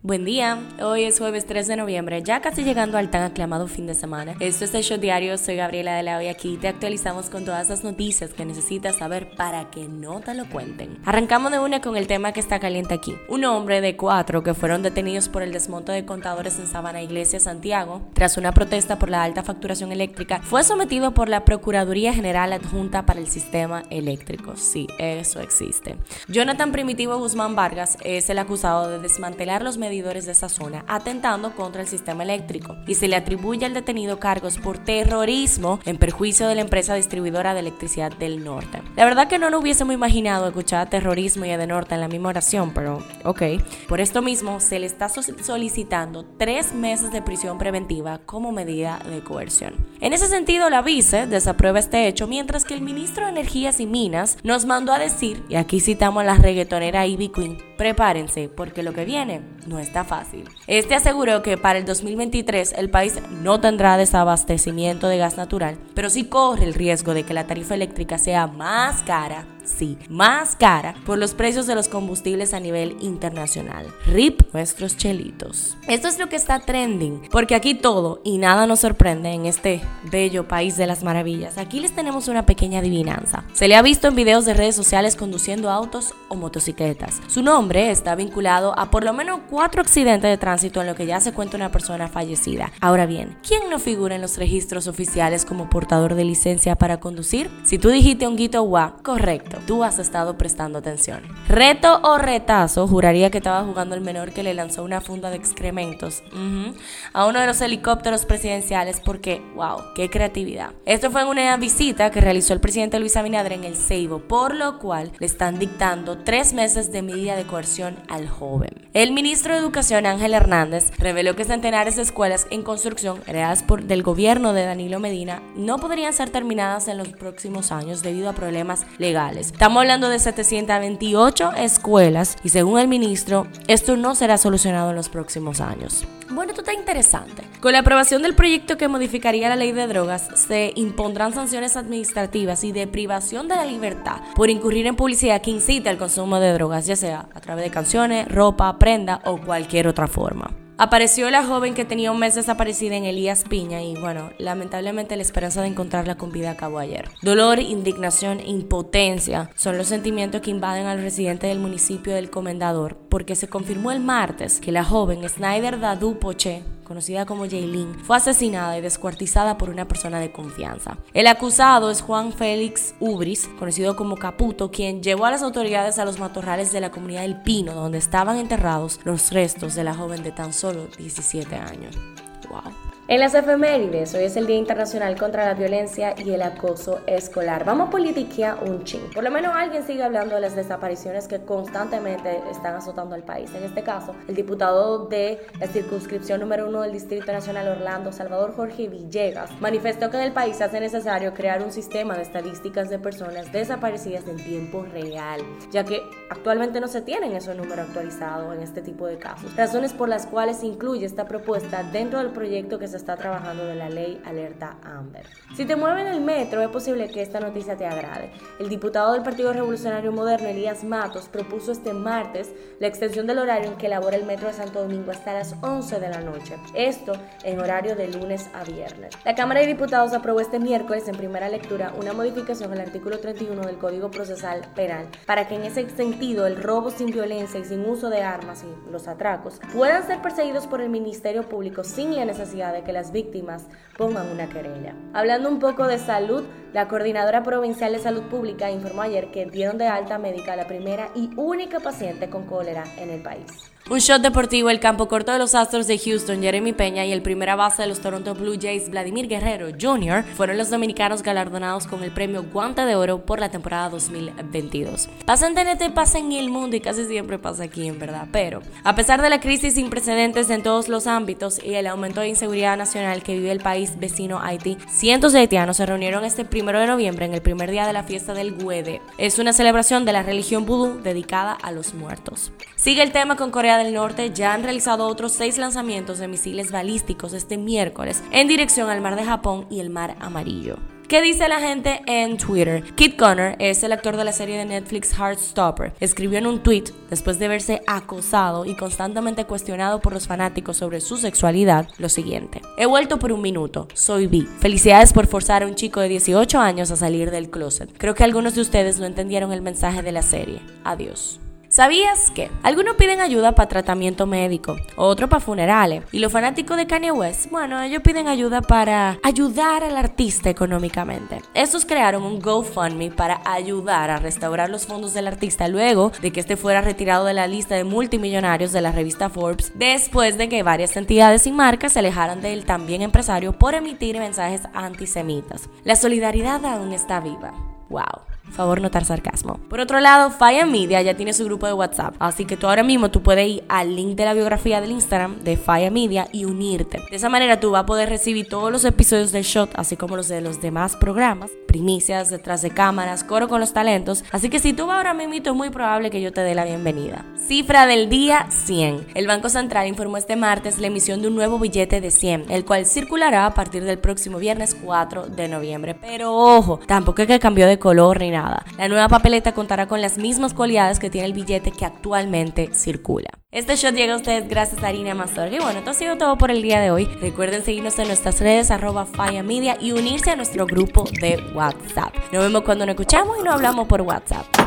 Buen día, hoy es jueves 3 de noviembre, ya casi llegando al tan aclamado fin de semana. Esto es el show diario, soy Gabriela de la Hoy aquí te actualizamos con todas las noticias que necesitas saber para que no te lo cuenten. Arrancamos de una con el tema que está caliente aquí. Un hombre de cuatro que fueron detenidos por el desmonte de contadores en Sabana Iglesia, Santiago, tras una protesta por la alta facturación eléctrica, fue sometido por la Procuraduría General Adjunta para el Sistema Eléctrico. Sí, eso existe. Jonathan Primitivo Guzmán Vargas es el acusado de desmantelar los medios medidores de esa zona, atentando contra el sistema eléctrico, y se le atribuye al detenido cargos por terrorismo en perjuicio de la empresa distribuidora de electricidad del norte. La verdad que no nos hubiésemos imaginado escuchar terrorismo y norte en la misma oración, pero ok. Por esto mismo, se le está solicitando tres meses de prisión preventiva como medida de coerción. En ese sentido, la vice desaprueba este hecho, mientras que el ministro de Energías y Minas nos mandó a decir, y aquí citamos a la reggaetonera Ivy Queen, prepárense, porque lo que viene no está fácil. Este aseguró que para el 2023 el país no tendrá desabastecimiento de gas natural, pero sí corre el riesgo de que la tarifa eléctrica sea más cara sí, más cara por los precios de los combustibles a nivel internacional. RIP nuestros chelitos. Esto es lo que está trending, porque aquí todo y nada nos sorprende en este bello país de las maravillas. Aquí les tenemos una pequeña adivinanza. Se le ha visto en videos de redes sociales conduciendo autos o motocicletas. Su nombre está vinculado a por lo menos cuatro accidentes de tránsito en lo que ya se cuenta una persona fallecida. Ahora bien, ¿quién no figura en los registros oficiales como portador de licencia para conducir? Si tú dijiste un guito guá, correcto tú has estado prestando atención. Reto o retazo, juraría que estaba jugando el menor que le lanzó una funda de excrementos a uno de los helicópteros presidenciales porque, wow, qué creatividad. Esto fue en una visita que realizó el presidente Luis Abinader en el Ceibo, por lo cual le están dictando tres meses de medida de coerción al joven. El ministro de Educación, Ángel Hernández, reveló que centenares de escuelas en construcción heredadas por del gobierno de Danilo Medina no podrían ser terminadas en los próximos años debido a problemas legales. Estamos hablando de 728 escuelas y según el ministro, esto no será solucionado en los próximos años. Bueno, esto está interesante. Con la aprobación del proyecto que modificaría la ley de drogas, se impondrán sanciones administrativas y de privación de la libertad por incurrir en publicidad que incite al consumo de drogas, ya sea a través de canciones, ropa, prenda o cualquier otra forma. Apareció la joven que tenía un mes desaparecida en Elías Piña y bueno, lamentablemente la esperanza de encontrarla con vida acabó ayer. Dolor, indignación impotencia son los sentimientos que invaden al residente del municipio del Comendador porque se confirmó el martes que la joven Snyder Dadu Poche conocida como Jaylin, fue asesinada y descuartizada por una persona de confianza. El acusado es Juan Félix Ubris, conocido como Caputo, quien llevó a las autoridades a los matorrales de la comunidad del Pino, donde estaban enterrados los restos de la joven de tan solo 17 años. En las efemérides, hoy es el Día Internacional contra la Violencia y el Acoso Escolar. Vamos a politiquear un ching. Por lo menos alguien sigue hablando de las desapariciones que constantemente están azotando al país. En este caso, el diputado de la circunscripción número uno del Distrito Nacional Orlando, Salvador Jorge Villegas, manifestó que en el país hace necesario crear un sistema de estadísticas de personas desaparecidas en tiempo real, ya que actualmente no se tienen esos números actualizados en este tipo de casos. Razones por las cuales incluye esta propuesta dentro del proyecto que se está trabajando de la ley Alerta Amber. Si te mueve en el metro, es posible que esta noticia te agrade. El diputado del Partido Revolucionario Moderno, Elías Matos, propuso este martes la extensión del horario en que labora el metro de Santo Domingo hasta las 11 de la noche. Esto en horario de lunes a viernes. La Cámara de Diputados aprobó este miércoles en primera lectura una modificación al artículo 31 del Código Procesal Penal para que en ese sentido el robo sin violencia y sin uso de armas y los atracos puedan ser perseguidos por el Ministerio Público sin la necesidad de las víctimas pongan una querella. Hablando un poco de salud, la Coordinadora Provincial de Salud Pública informó ayer que dieron de alta médica a la primera y única paciente con cólera en el país. Un shot deportivo, el campo corto de los Astros de Houston, Jeremy Peña y el primera base de los Toronto Blue Jays, Vladimir Guerrero Jr., fueron los dominicanos galardonados con el premio Guante de Oro por la temporada 2022. Pasa en TNT, pasa en el mundo y casi siempre pasa aquí, en verdad. Pero, a pesar de la crisis sin precedentes en todos los ámbitos y el aumento de inseguridad nacional que vive el país vecino Haití, cientos de haitianos se reunieron este primero de noviembre en el primer día de la fiesta del Güede. Es una celebración de la religión vudú dedicada a los muertos. Sigue el tema con Corea del Norte ya han realizado otros seis lanzamientos de misiles balísticos este miércoles en dirección al Mar de Japón y el Mar Amarillo. ¿Qué dice la gente en Twitter? Kit Connor es el actor de la serie de Netflix Heartstopper. Escribió en un tweet, después de verse acosado y constantemente cuestionado por los fanáticos sobre su sexualidad, lo siguiente. He vuelto por un minuto, soy bi. Felicidades por forzar a un chico de 18 años a salir del closet. Creo que algunos de ustedes no entendieron el mensaje de la serie. Adiós. ¿Sabías que? Algunos piden ayuda para tratamiento médico, otros para funerales. Y los fanáticos de Kanye West, bueno, ellos piden ayuda para ayudar al artista económicamente. Estos crearon un GoFundMe para ayudar a restaurar los fondos del artista luego de que este fuera retirado de la lista de multimillonarios de la revista Forbes, después de que varias entidades y marcas se alejaran del también empresario por emitir mensajes antisemitas. La solidaridad aún está viva. Wow. Favor notar sarcasmo. Por otro lado, Fire Media ya tiene su grupo de WhatsApp, así que tú ahora mismo tú puedes ir al link de la biografía del Instagram de Fire Media y unirte. De esa manera tú vas a poder recibir todos los episodios del Shot, así como los de los demás programas, primicias detrás de cámaras, coro con los talentos. Así que si tú vas ahora mismo, es muy probable que yo te dé la bienvenida. Cifra del día 100. El Banco Central informó este martes la emisión de un nuevo billete de 100, el cual circulará a partir del próximo viernes 4 de noviembre. Pero ojo, tampoco es que cambió de color ni nada la nueva papeleta contará con las mismas cualidades que tiene el billete que actualmente circula. Este shot llega a ustedes gracias a Harina Mazorga. Y bueno, esto ha sido todo por el día de hoy. Recuerden seguirnos en nuestras redes arroba Media y unirse a nuestro grupo de WhatsApp. Nos vemos cuando nos escuchamos y nos hablamos por WhatsApp.